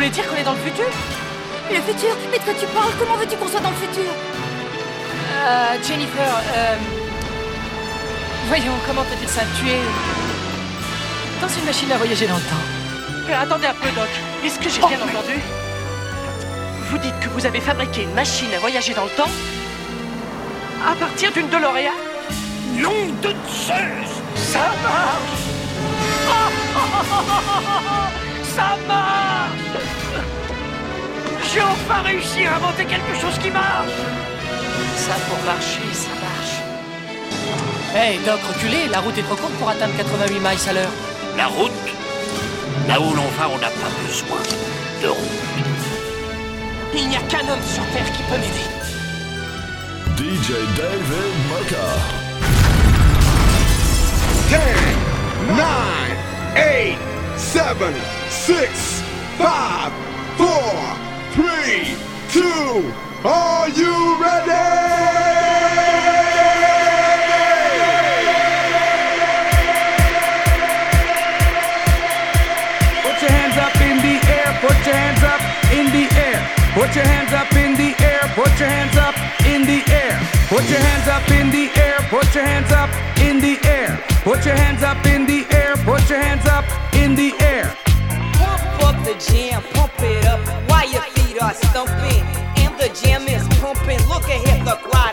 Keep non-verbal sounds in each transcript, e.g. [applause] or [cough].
voulez dire qu'on est dans le futur? Le futur? Mais de quoi tu parles. Comment veux-tu qu'on soit dans le futur? Euh, Jennifer, euh... Voyons, comment te dire ça Tu es... dans une machine à voyager dans le temps. Euh, attendez un peu, Doc. Est-ce que j'ai Oh, bien mais- entendu? Vous dites que vous avez fabriqué une machine à voyager dans le temps à partir d'une DeLorean? Nom de Zeus! Ça marche [laughs] Ça marche J'ai enfin réussi à inventer quelque chose qui marche Ça, pour marcher, ça marche. Hey, Doc, reculez, la route est trop courte pour atteindre 88 miles à l'heure. La route? Là où l'on va, on n'a pas besoin de route. Il n'y a qu'un homme sur Terre qui peut m'aider. DJ David Mocha. 10, 9, 8, 7, 6, 5, 4, 3, 2, are you ready? Put your hands up in the air, put your hands up in the air. Put your hands up in the air, put your hands up in the air. Put your hands up in the air, put your hands up in the air. Put your hands up in the air, the jam, pump it up while your feet are stumping. And the jam is pumping. Look ahead, the crowd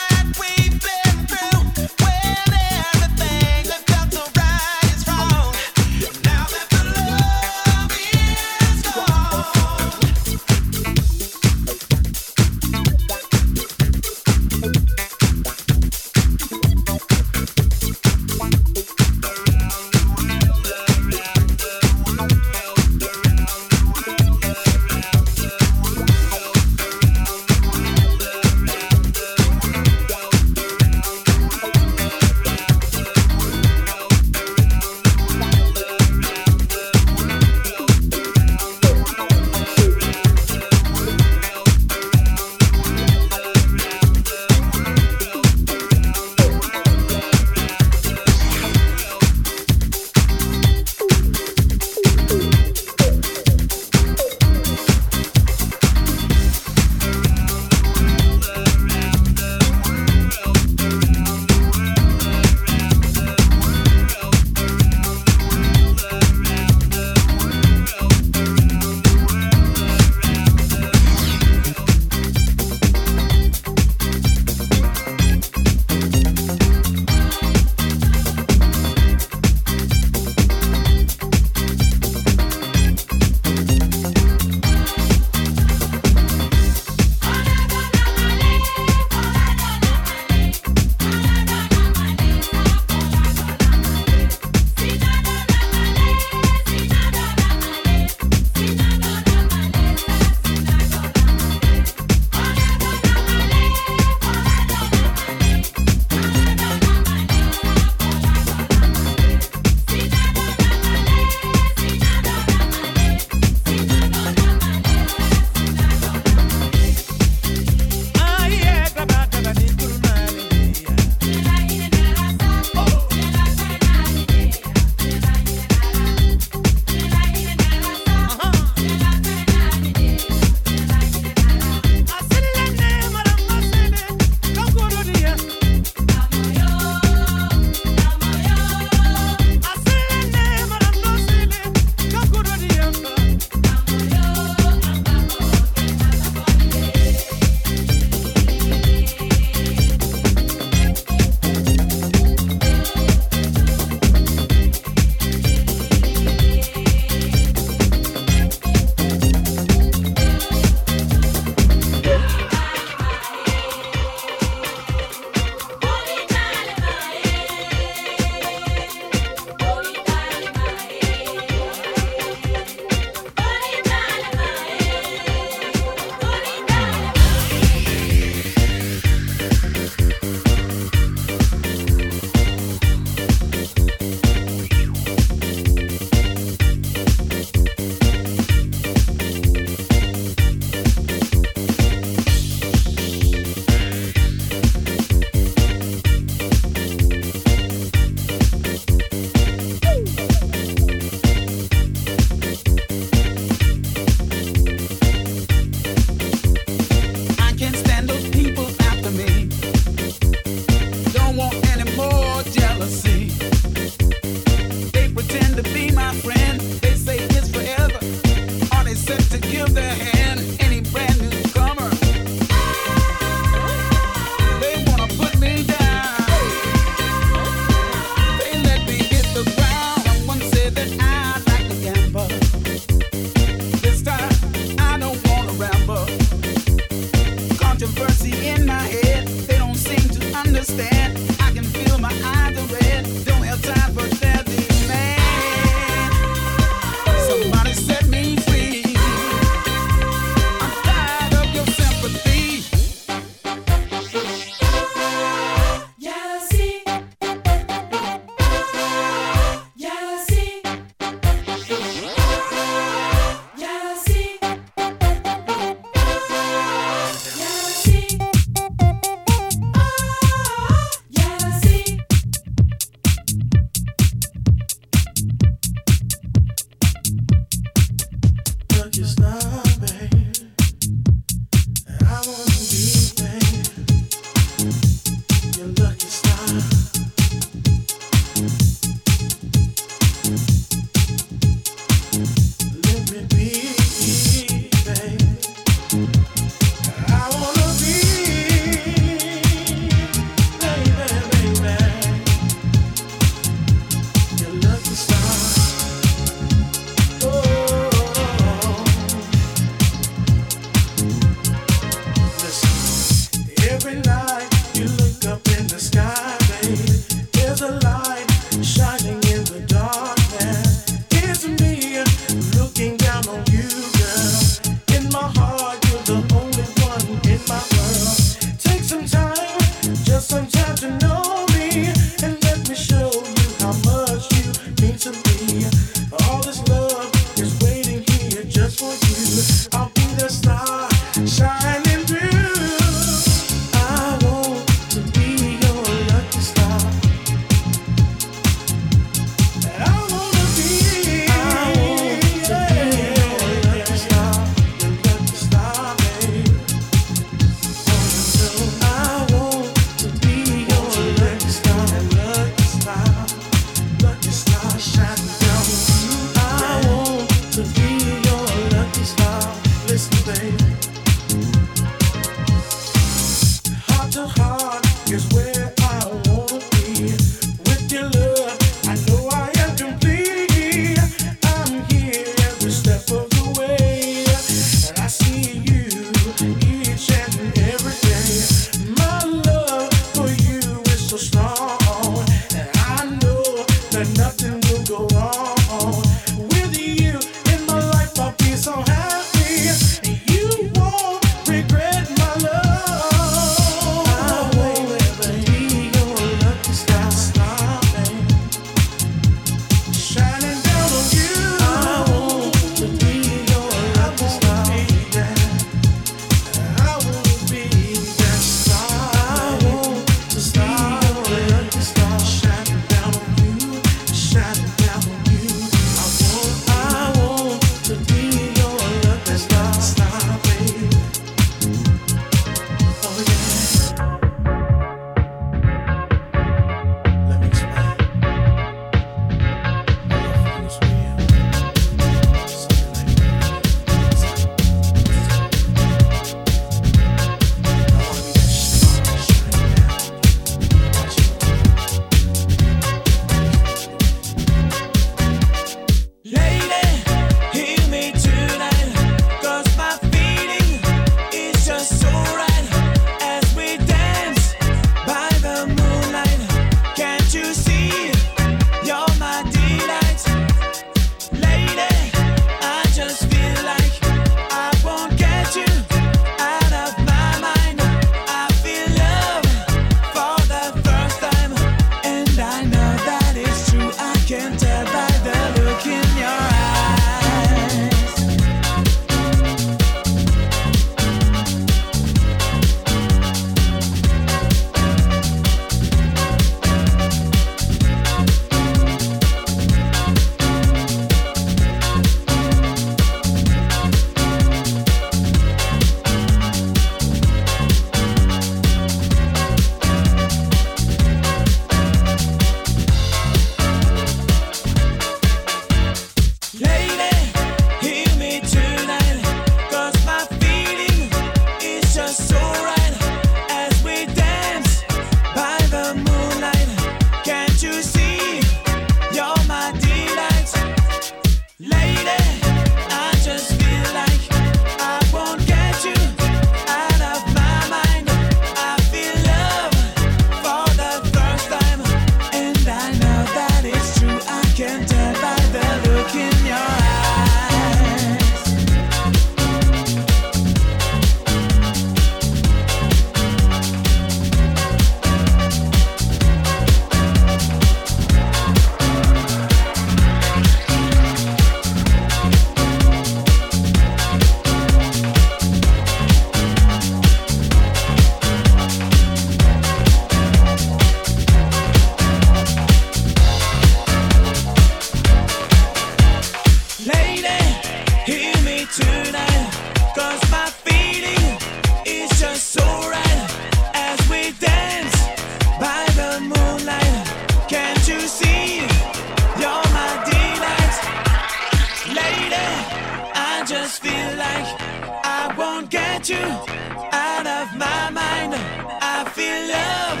out of my mind. I feel love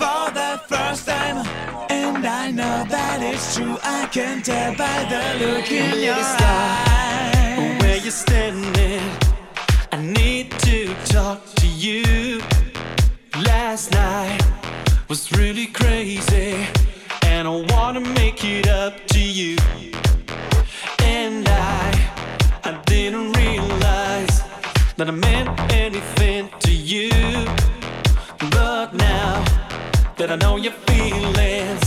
for the first time, and I know that it's true. I can tell by the look in your eyes Where you're standing, I need to talk to you. Last night was really crazy, and I wanna make it up to you. that I know you're feeling.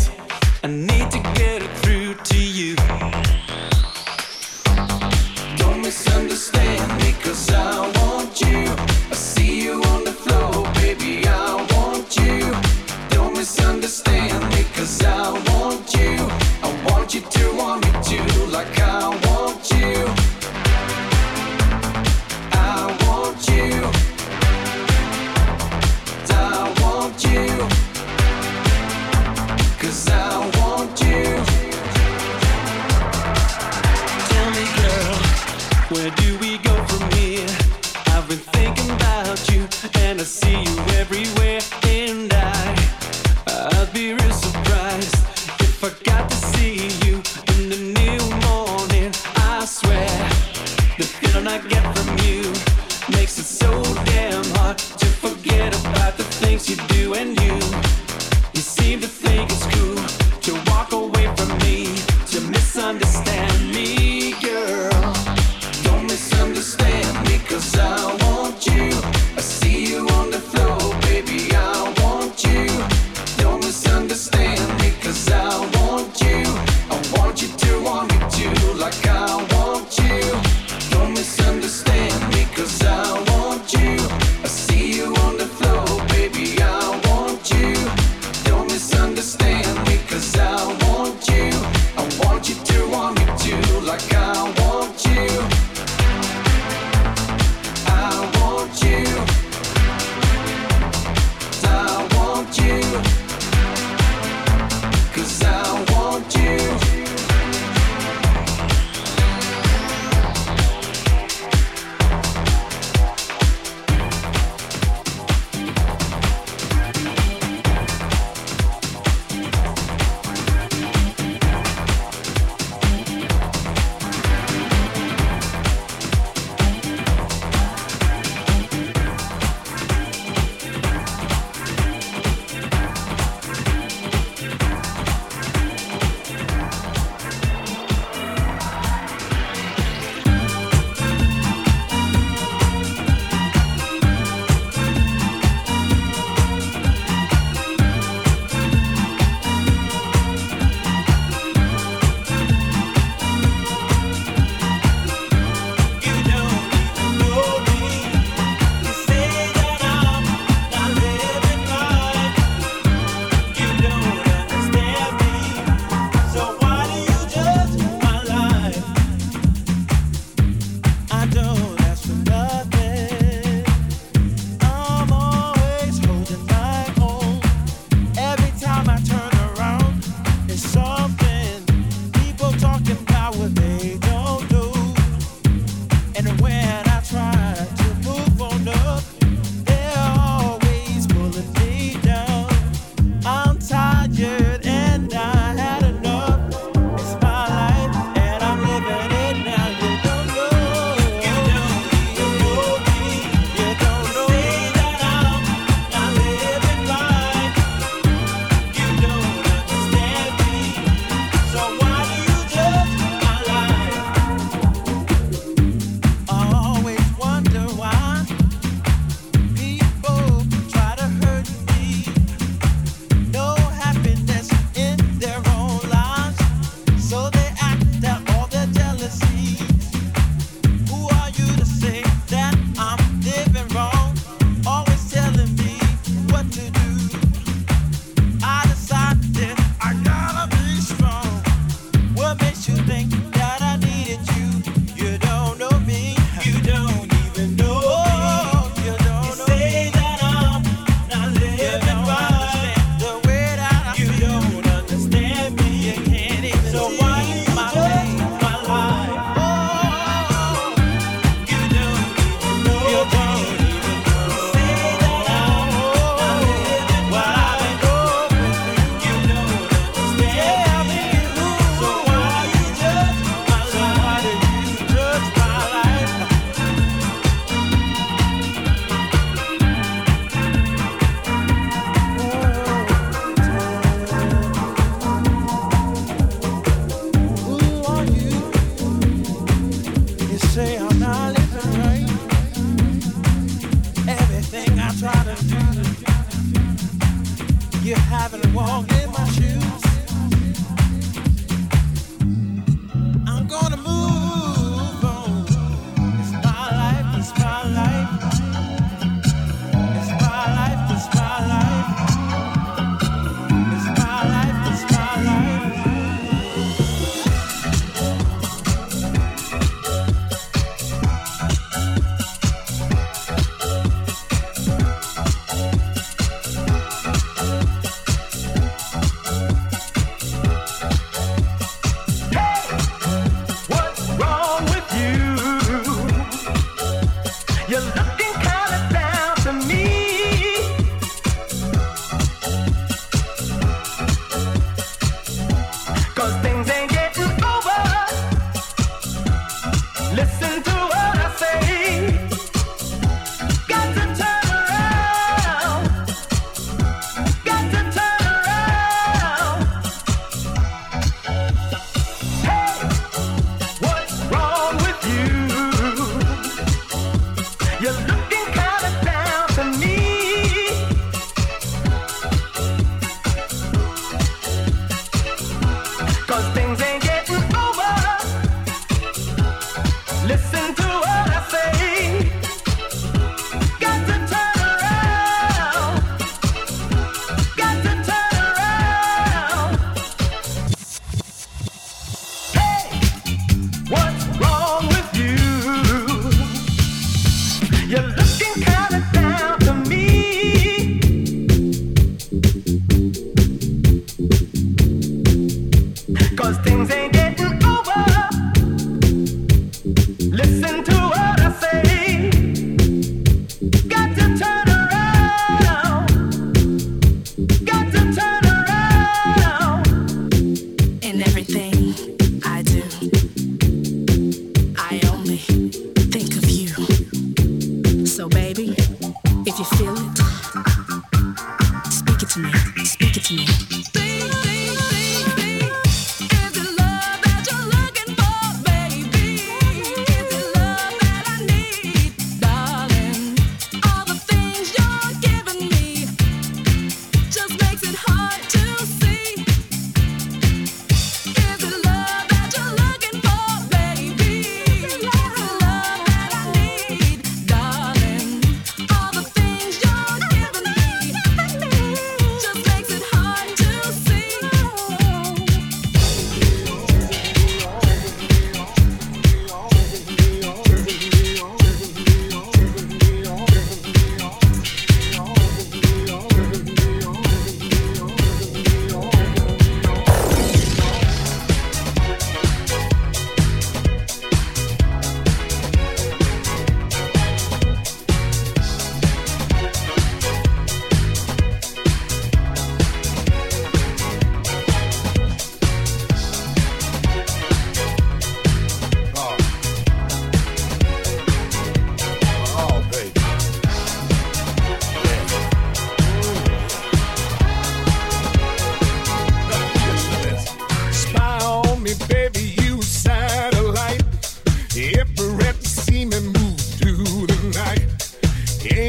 Things ain't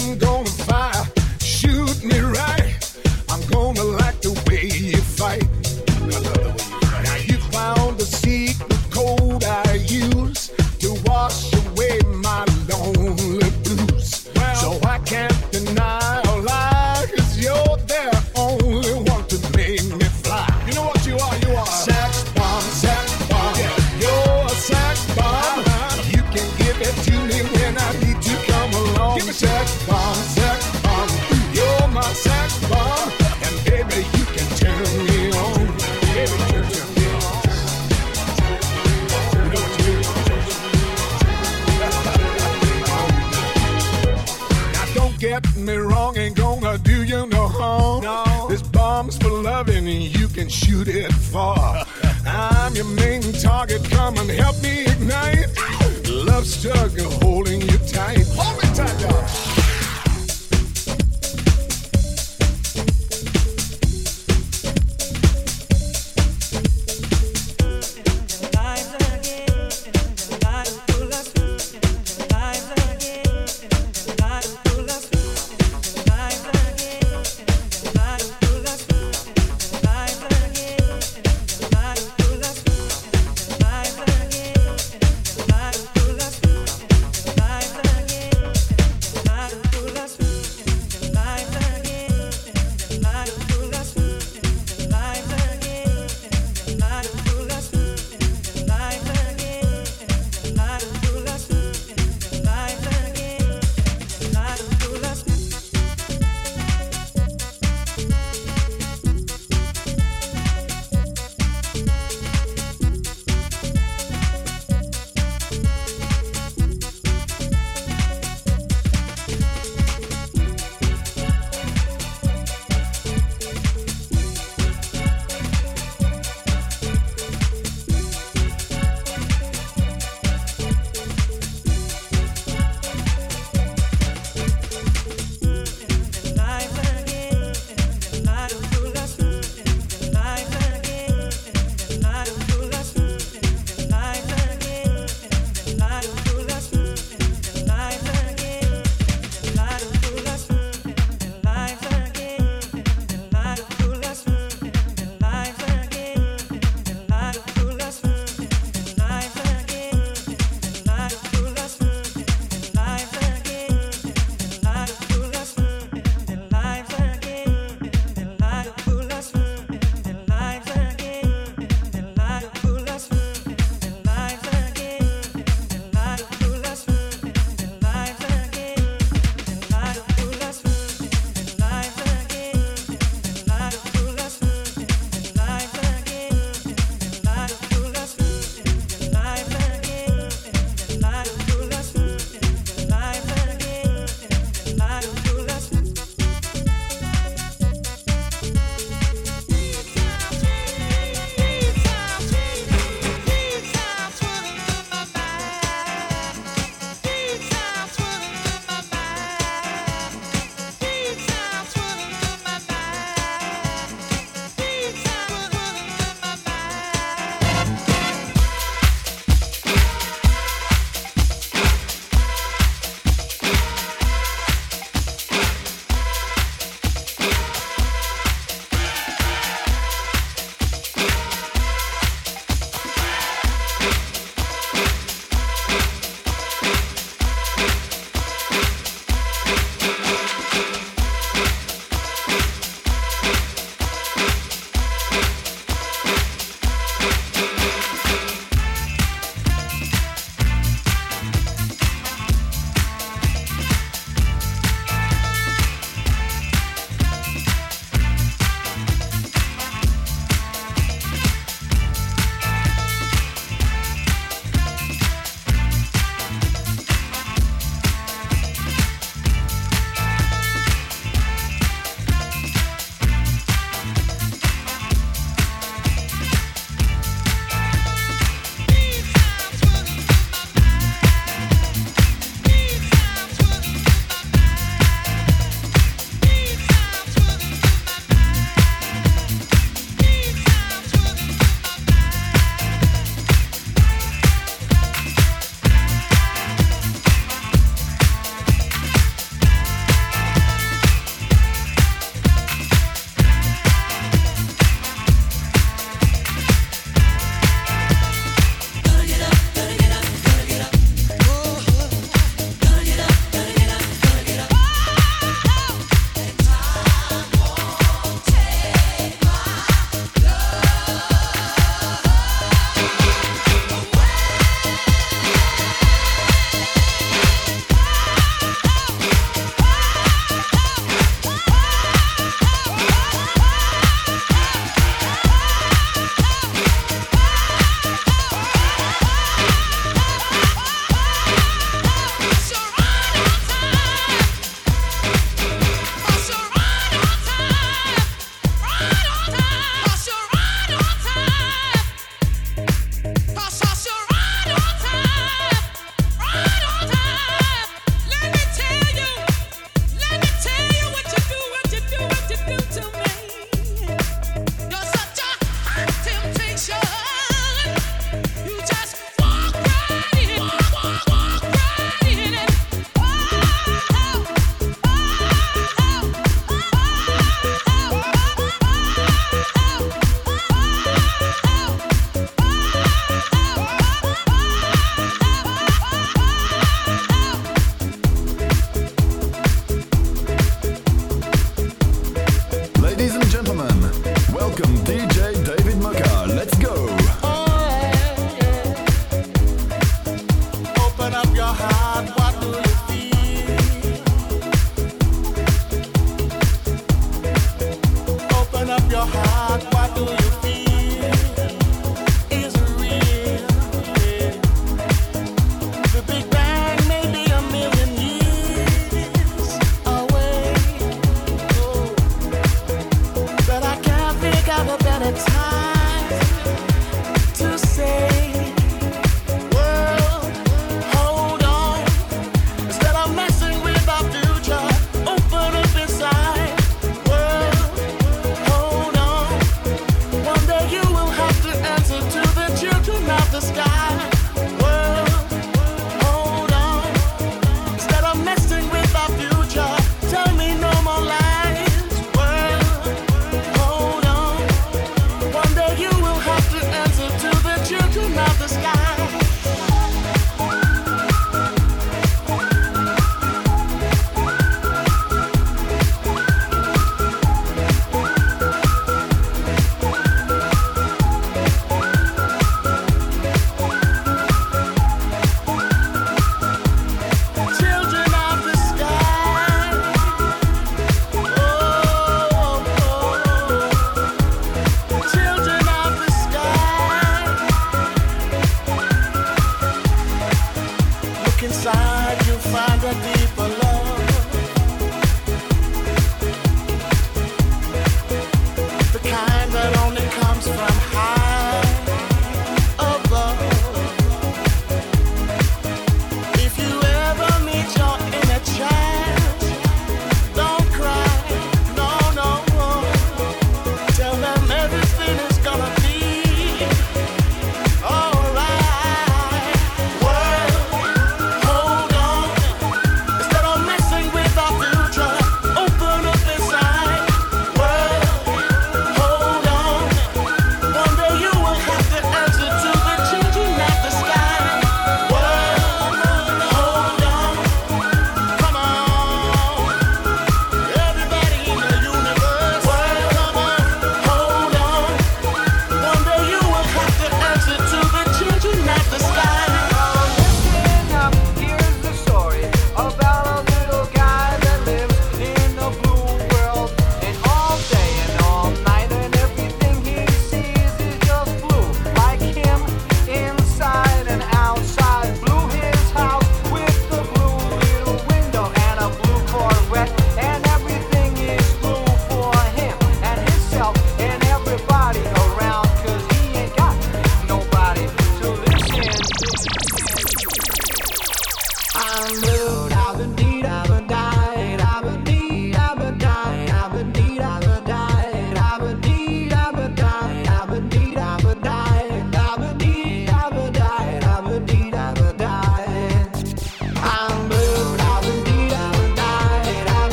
Aim gonna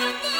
birthday!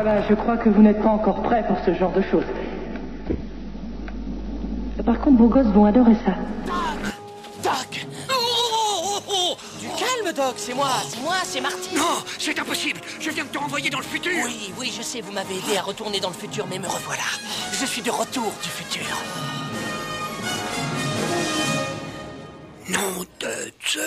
Voilà, je crois que vous n'êtes pas encore prêt pour ce genre de choses. Par contre, vos gosses vont adorer ça. Doc Du calme, Doc, c'est moi, c'est moi, c'est Marty. Non, c'est impossible. Je viens de te renvoyer dans le futur. Oui, oui, je sais, vous m'avez aidé à retourner dans le futur, mais me revoilà. Je suis de retour du futur. Nom de Dieu.